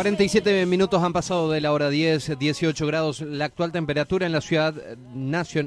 47 minutos han pasado de la hora 10, 18 grados, la actual temperatura en la ciudad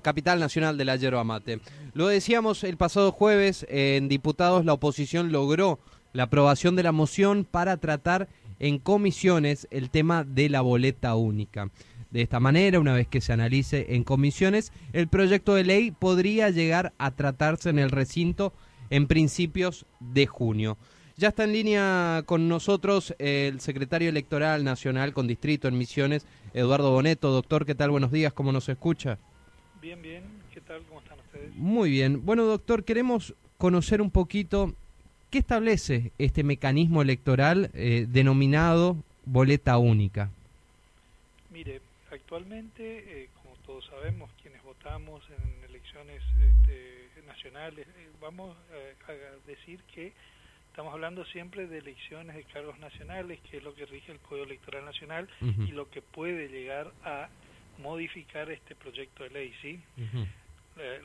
capital nacional de la yerba mate. Lo decíamos el pasado jueves, en diputados la oposición logró la aprobación de la moción para tratar en comisiones el tema de la boleta única. De esta manera, una vez que se analice en comisiones, el proyecto de ley podría llegar a tratarse en el recinto en principios de junio. Ya está en línea con nosotros el secretario electoral nacional con distrito en Misiones, Eduardo Boneto. Doctor, ¿qué tal? Buenos días, ¿cómo nos escucha? Bien, bien, ¿qué tal? ¿Cómo están ustedes? Muy bien. Bueno, doctor, queremos conocer un poquito qué establece este mecanismo electoral eh, denominado boleta única. Mire, actualmente, eh, como todos sabemos, quienes votamos en elecciones este, nacionales, eh, vamos a decir que Estamos hablando siempre de elecciones de cargos nacionales, que es lo que rige el Código Electoral Nacional y lo que puede llegar a modificar este proyecto de ley, ¿sí?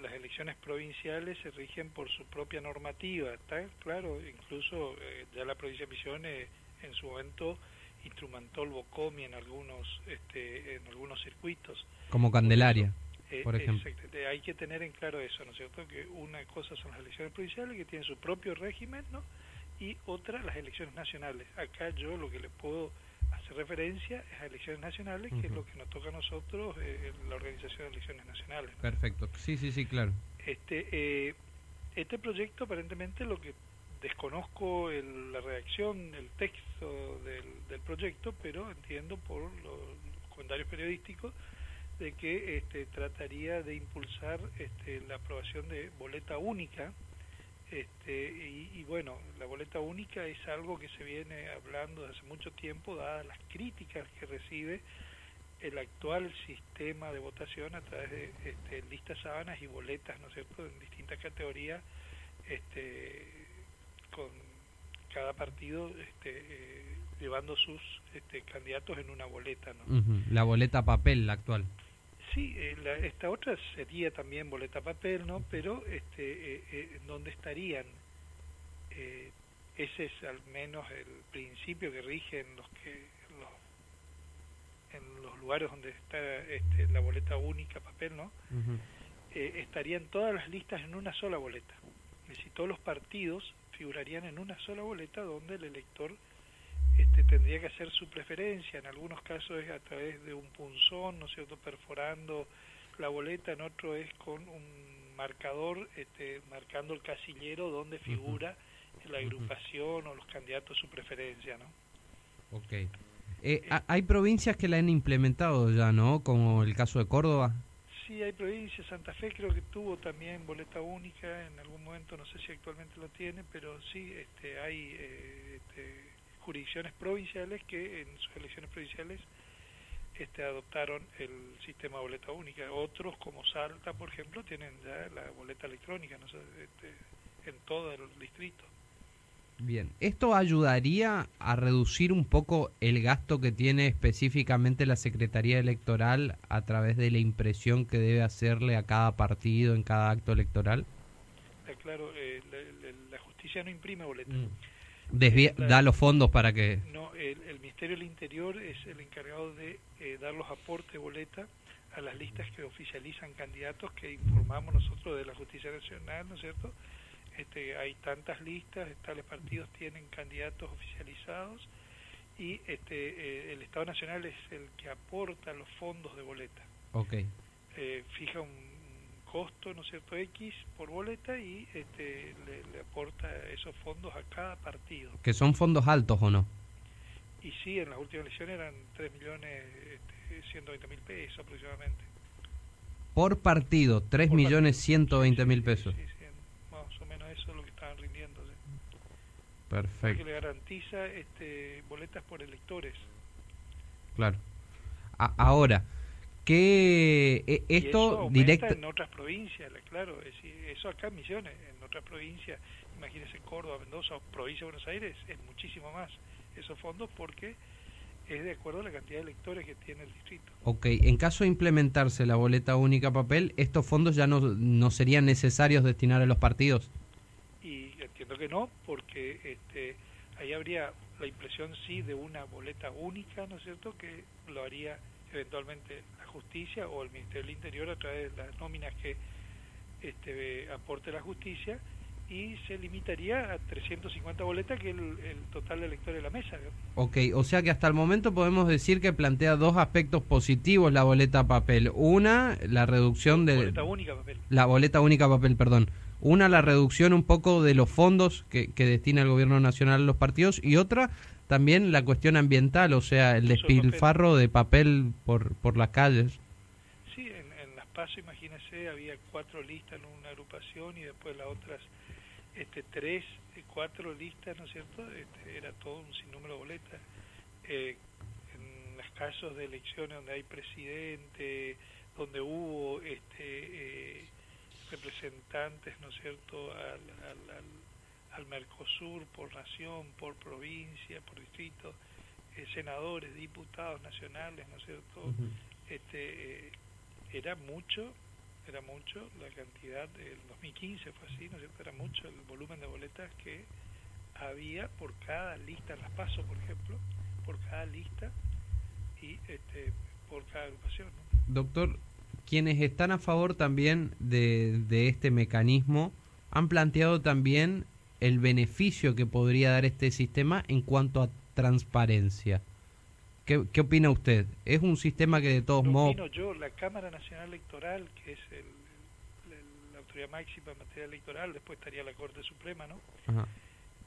las elecciones provinciales se rigen por su propia normativa, ¿está claro? Incluso eh, ya la provincia de Misiones en su momento instrumentó el BOCOMI en algunos, este, en algunos circuitos. Como Candelaria. por eh, ejemplo. hay que tener en claro eso, ¿no es cierto? Que una cosa son las elecciones provinciales que tienen su propio régimen, ¿no? y otra las elecciones nacionales. Acá yo lo que le puedo hacer referencia es a elecciones nacionales, que es lo que nos toca a nosotros, eh, la organización de elecciones nacionales. Perfecto, sí, sí, sí, claro. Este, eh, este proyecto aparentemente lo que desconozco el, la redacción, el texto del, del, proyecto, pero entiendo por los, comentarios periodísticos de que este, trataría de impulsar este, la aprobación de boleta única este, y, bueno, la boleta única es algo que se viene hablando desde hace mucho tiempo, dadas las críticas que recibe el actual sistema de votación a través de este, listas sábanas y boletas, ¿no es cierto?, en distintas categorías, este, con cada partido este, eh, llevando sus este, candidatos en una boleta, ¿no? La boleta papel, la actual. Sí, eh, esta otra sería también boleta papel, ¿no? Pero este, eh, eh, ¿dónde estarían? Eh, ese es al menos el principio que rige en los que los, en los lugares donde está este, la boleta única papel, ¿no? estarían todas las listas en una sola boleta. Es decir, todos los partidos figurarían en una sola boleta donde el elector este, tendría que hacer su preferencia, en algunos casos es a través de un punzón, ¿no es cierto?, perforando la boleta, en otro es con un marcador este, marcando el casillero donde figura la agrupación o los candidatos su preferencia, ¿no? Ok. Eh, eh, hay provincias que la han implementado ya, ¿no? Como el caso de Córdoba. Sí, hay provincias. Santa Fe creo que tuvo también boleta única en algún momento, no sé si actualmente lo tiene, pero sí, este, hay eh, este, jurisdicciones provinciales que en sus elecciones provinciales este, adoptaron el sistema boleta única. Otros, como Salta, por ejemplo, tienen ya la boleta electrónica no este, en todo el distrito. Bien, ¿esto ayudaría a reducir un poco el gasto que tiene específicamente la Secretaría Electoral a través de la impresión que debe hacerle a cada partido en cada acto electoral? Eh, claro, eh, la, justicia no imprime boleta. Mm da los fondos para que... No, el, Ministerio del Interior es el encargado de eh, dar los aportes de boleta a las listas que oficializan candidatos que informamos nosotros de la Justicia Nacional, ¿no es cierto? Este, hay tantas listas, tales partidos tienen candidatos oficializados y este, eh, el Estado Nacional es el que aporta los fondos de boleta. Ok. Eh, fija un costo, ¿no es cierto?, X por boleta y este, le, aporta esos fondos a cada partido. ¿Que son fondos altos o no? Y sí, en las últimas elecciones eran 3 millones este, 120 mil pesos aproximadamente. Por partido, 3 millones 120 mil pesos. Sí, sí, eso es lo que estaban rindiendo. Perfecto. Que le garantiza este, boletas por electores. Claro. ahora, que eh, esto directo en otras provincias, claro, es eso acá en Misiones, en otras provincias, imagínese Córdoba, Mendoza o provincia de Buenos Aires, es muchísimo más esos fondos porque es de acuerdo a la cantidad de electores que tiene el distrito. Ok, en caso de implementarse la boleta única papel, ¿estos fondos ya no, no serían necesarios destinar a los partidos? Y entiendo que no, porque este, ahí habría la impresión sí de una boleta única, ¿no es cierto?, que lo haría eventualmente la justicia o el Ministerio del Interior a través de las nóminas que este, aporte la justicia y se limitaría a 350 boletas, que es el, total de electores de la mesa. Ok, o sea que hasta el momento podemos decir que plantea dos aspectos positivos la boleta papel. Una, la reducción de... Boleta única papel. La boleta única papel, perdón. Una, la reducción un poco de los fondos que, que destina el gobierno nacional a los partidos y otra, también la cuestión ambiental, o sea, el despilfarro de papel por, por las calles. Sí, en, en las pasos, imagínese, había cuatro listas en una agrupación y después las otras este, tres, cuatro listas, ¿no es cierto? Este, era todo un sinnúmero de boletas. Eh, en los casos de elecciones donde hay presidente, donde hubo este, eh, representantes, ¿no es cierto?, al, al, Mercosur por nación, por provincia, por distrito, eh, senadores, diputados nacionales, ¿no es cierto? este, era mucho era mucho la cantidad del 2015 fue así, ¿no es cierto? Era mucho el volumen de boletas que había por cada lista en las pasos, por ejemplo, por cada lista y este, por cada agrupación. Doctor, quienes están a favor también de, de este mecanismo han planteado también el beneficio que podría dar este sistema en cuanto a transparencia. ¿Qué, ¿Qué, opina usted? ¿Es un sistema que de todos modos... Opino yo, la Cámara Nacional Electoral, que es el, la autoridad máxima en materia electoral, después estaría la Corte Suprema, ¿no?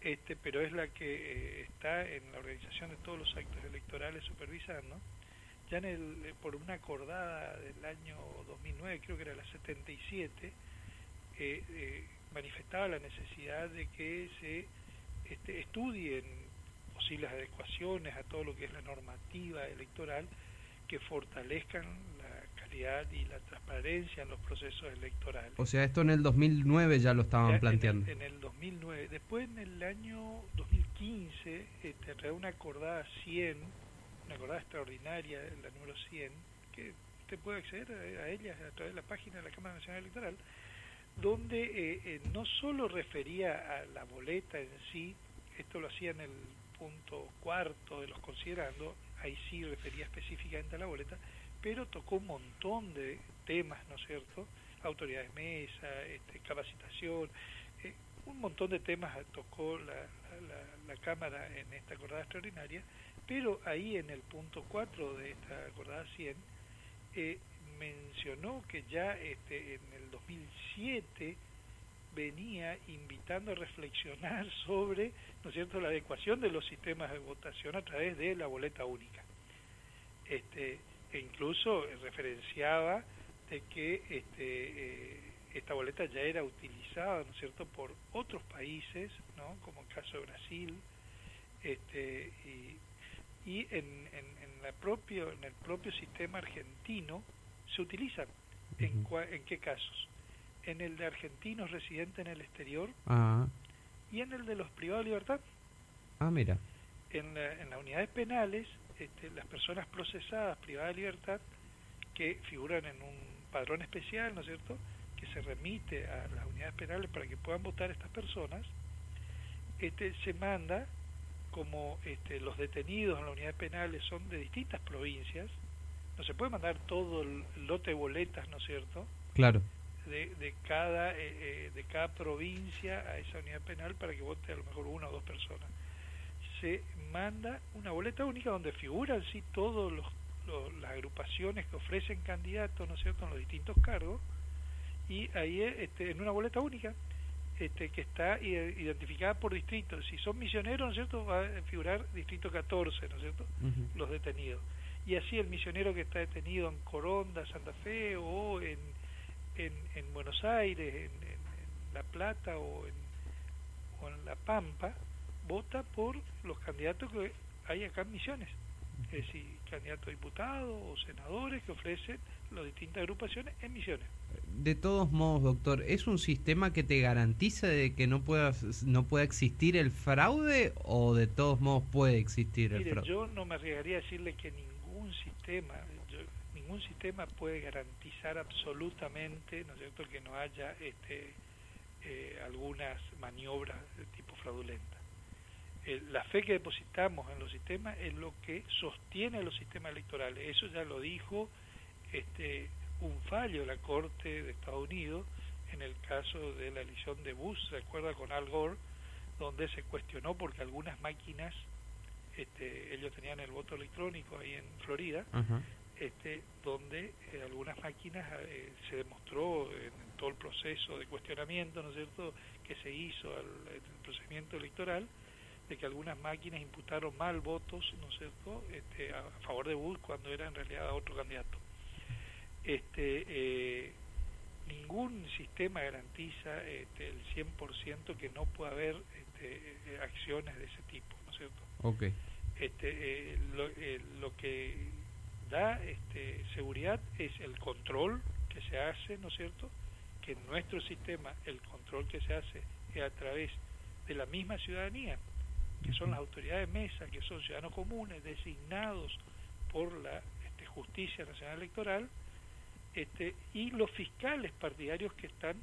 Este, pero es la que eh, está en la organización de todos los actos electorales supervisando. Ya en el, eh, por una acordada del año 2009, creo que era la 77, eh, manifestaba la necesidad de que se este, estudien posibles adecuaciones a todo lo que es la normativa electoral que fortalezcan la calidad y la transparencia en los procesos electorales. O sea, esto en el 2009 ya lo estaban planteando. En el, 2009. Después, en el año 2015, este, una acordada 100, una acordada extraordinaria, la número 100, que usted puede acceder a, ella a través de la página de la Cámara Nacional Electoral, donde eh, eh, no solo refería a la boleta en sí, esto lo hacía en el punto cuarto de los considerando, ahí sí refería específicamente a la boleta, pero tocó un montón de temas, ¿no es cierto? Autoridades mesa, este, capacitación, eh, un montón de temas tocó la, la, Cámara en esta acordada extraordinaria, pero ahí en el punto 4 de esta acordada 100 eh, mencionó que ya este, en el 2007 venía invitando a reflexionar sobre, ¿no es cierto?, la adecuación de los sistemas de votación a través de la boleta única. Este, e incluso referenciaba de que este, eh, esta boleta ya era utilizada, ¿no es cierto?, por otros países, ¿no?, como el caso de Brasil, este, y, y en, en, la propio, en el propio sistema argentino se utilizan. ¿En, ¿En qué casos? en el de argentinos residentes en el exterior ah. y en el de los privados de libertad. Ah, mira. En, en las unidades penales, este, las personas procesadas privadas de libertad que figuran en un padrón especial, ¿no es cierto?, que se remite a las unidades penales para que puedan votar estas personas, este, se manda, como este, los detenidos en las unidades penales son de distintas provincias, no se puede mandar todo el lote de boletas, ¿no es cierto? Claro. De, de cada eh, eh, de cada provincia a esa unidad penal para que vote a lo mejor una o dos personas. Se manda una boleta única donde figuran sí todos los, las agrupaciones que ofrecen candidatos no es cierto en los distintos cargos y ahí este, en una boleta única este, que está identificada por distrito. Si son misioneros, ¿no es cierto?, va a figurar distrito 14, ¿no es cierto?, los detenidos. Y así el misionero que está detenido en Coronda, Santa Fe o en en, en Buenos Aires, en, La Plata o en, o en La Pampa, vota por los candidatos que hay acá en Misiones. Es decir, candidatos a diputados o senadores que ofrecen las distintas agrupaciones en Misiones. De todos modos, doctor, ¿es un sistema que te garantiza de que no pueda, no pueda existir el fraude o de todos modos puede existir el fraude? Yo no me arriesgaría a decirle que ningún sistema, ningún sistema puede garantizar absolutamente, ¿no es cierto?, que no haya este, eh, algunas maniobras de tipo fraudulenta. La fe que depositamos en los sistemas es lo que sostiene los sistemas electorales. Eso ya lo dijo este, un fallo de la Corte de Estados Unidos en el caso de la elección de Bush, ¿se acuerda con Al Gore? Donde se cuestionó porque algunas máquinas, este, ellos tenían el voto electrónico ahí en Florida, este, donde eh, algunas máquinas eh, se demostró en, todo el proceso de cuestionamiento, ¿no es cierto?, que se hizo al, procedimiento electoral, de que algunas máquinas imputaron mal votos, ¿no es cierto?, este, a, favor de Bush cuando era en realidad otro candidato. Este, eh, ningún sistema garantiza este, el 100% que no pueda haber este, acciones de ese tipo, ¿no es cierto? Okay. Este, lo, lo que da este, seguridad es el control que se hace, ¿no es cierto? Que en nuestro sistema el control que se hace es a través de la misma ciudadanía, que son las autoridades de mesa, que son ciudadanos comunes designados por la este, Justicia Nacional Electoral, este, y los fiscales partidarios que están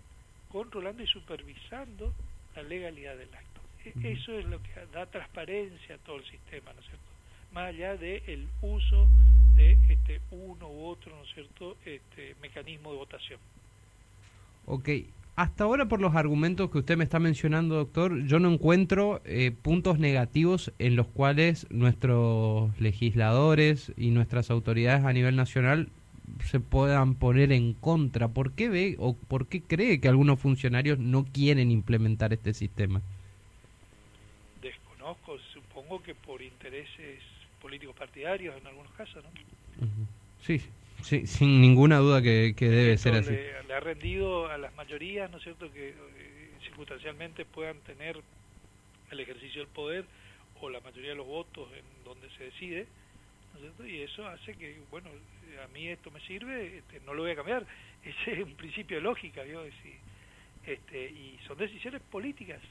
controlando y supervisando la legalidad del acto. E, eso es lo que da transparencia a todo el sistema, ¿no es cierto? Más allá del el uso de este, uno u otro, ¿no es cierto?, este, mecanismo de votación. Ok, hasta ahora por los argumentos que usted me está mencionando, doctor, yo no encuentro eh, puntos negativos en los cuales nuestros legisladores y nuestras autoridades a nivel nacional se puedan poner en contra. ¿Por qué ve o por qué cree que algunos funcionarios no quieren implementar este sistema? Desconozco, supongo que por intereses políticos partidarios en algunos casos, ¿no? Sí, sí, sin ninguna duda que, debe ser así. Le, ha rendido a las mayorías, ¿no es cierto?, que eh, circunstancialmente puedan tener el ejercicio del poder o la mayoría de los votos en donde se decide, ¿no es cierto? Y eso hace que, bueno, a mí esto me sirve, este, no lo voy a cambiar. Ese es un principio de lógica, ¿vio? este, y son decisiones políticas.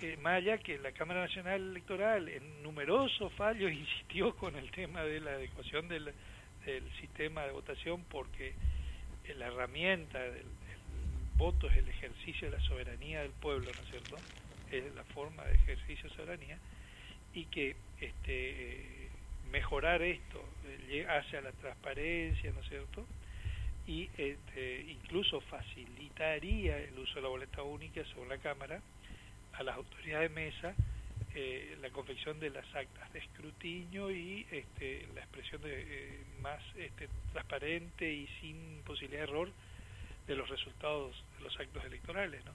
Eh, más allá que la Cámara Nacional Electoral en numerosos fallos insistió con el tema de la adecuación del, sistema de votación porque eh, la herramienta del, voto es el ejercicio de la soberanía del pueblo, ¿no es cierto? Es la forma de ejercicio de soberanía y que este, mejorar esto eh, hacia la transparencia, ¿no es cierto? Y este, incluso facilitaría el uso de la boleta única según la Cámara a las autoridades de mesa eh, la confección de las actas de escrutinio y este, la expresión de, eh, más este, transparente y sin posibilidad de error de los resultados de los actos electorales. ¿no?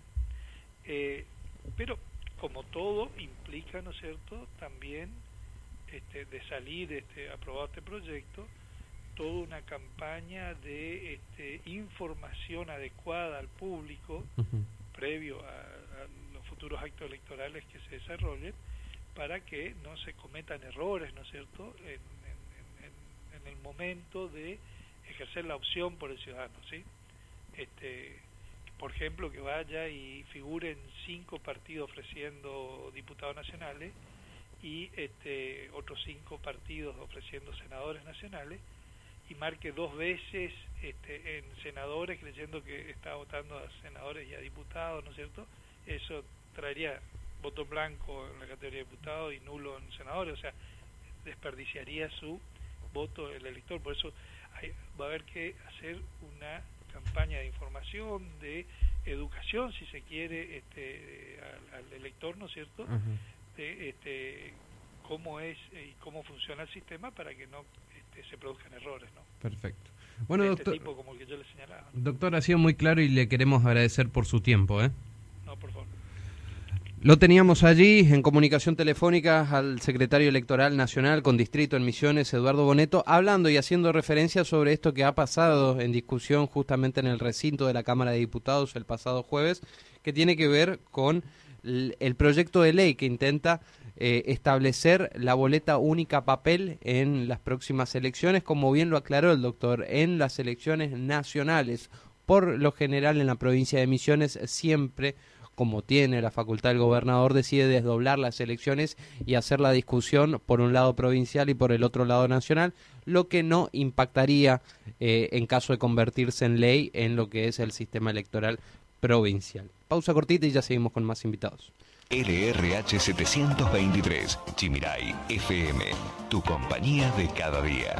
Eh, pero, como todo, implica, ¿no es cierto?, también este, de salir este, aprobado este proyecto, toda una campaña de este, información adecuada al público previo a futuros actos electorales que se desarrollen para que no se cometan errores, ¿no es cierto?, en, el momento de ejercer la opción por el ciudadano, ¿sí? Este, por ejemplo, que vaya y figuren cinco partidos ofreciendo diputados nacionales y este, otros cinco partidos ofreciendo senadores nacionales y marque dos veces este, en senadores creyendo que está votando a senadores y a diputados, ¿no es cierto? Eso traería voto blanco en la categoría de diputado y nulo en senadores, o sea, desperdiciaría su voto el elector. Por eso va a haber que hacer una campaña de información, de educación, si se quiere, este, al, elector, ¿no es cierto?, de este, cómo es y cómo funciona el sistema para que no este, se produzcan errores, ¿no? Perfecto. Bueno, este doctor, tipo como el que yo le señalaba. Doctor, ha sido muy claro y le queremos agradecer por su tiempo, ¿eh? No, por favor. Lo teníamos allí en comunicación telefónica al secretario electoral nacional con distrito en Misiones, Eduardo Boneto, hablando y haciendo referencia sobre esto que ha pasado en discusión justamente en el recinto de la Cámara de Diputados el pasado jueves, que tiene que ver con el proyecto de ley que intenta eh, establecer la boleta única papel en las próximas elecciones, como bien lo aclaró el doctor, en las elecciones nacionales. Por lo general en la provincia de Misiones siempre como tiene la facultad el gobernador, decide desdoblar las elecciones y hacer la discusión por un lado provincial y por el otro lado nacional, lo que no impactaría eh, en caso de convertirse en ley en lo que es el sistema electoral provincial. Pausa cortita y ya seguimos con más invitados. LRH 723, Chimirai FM, tu compañía de cada día.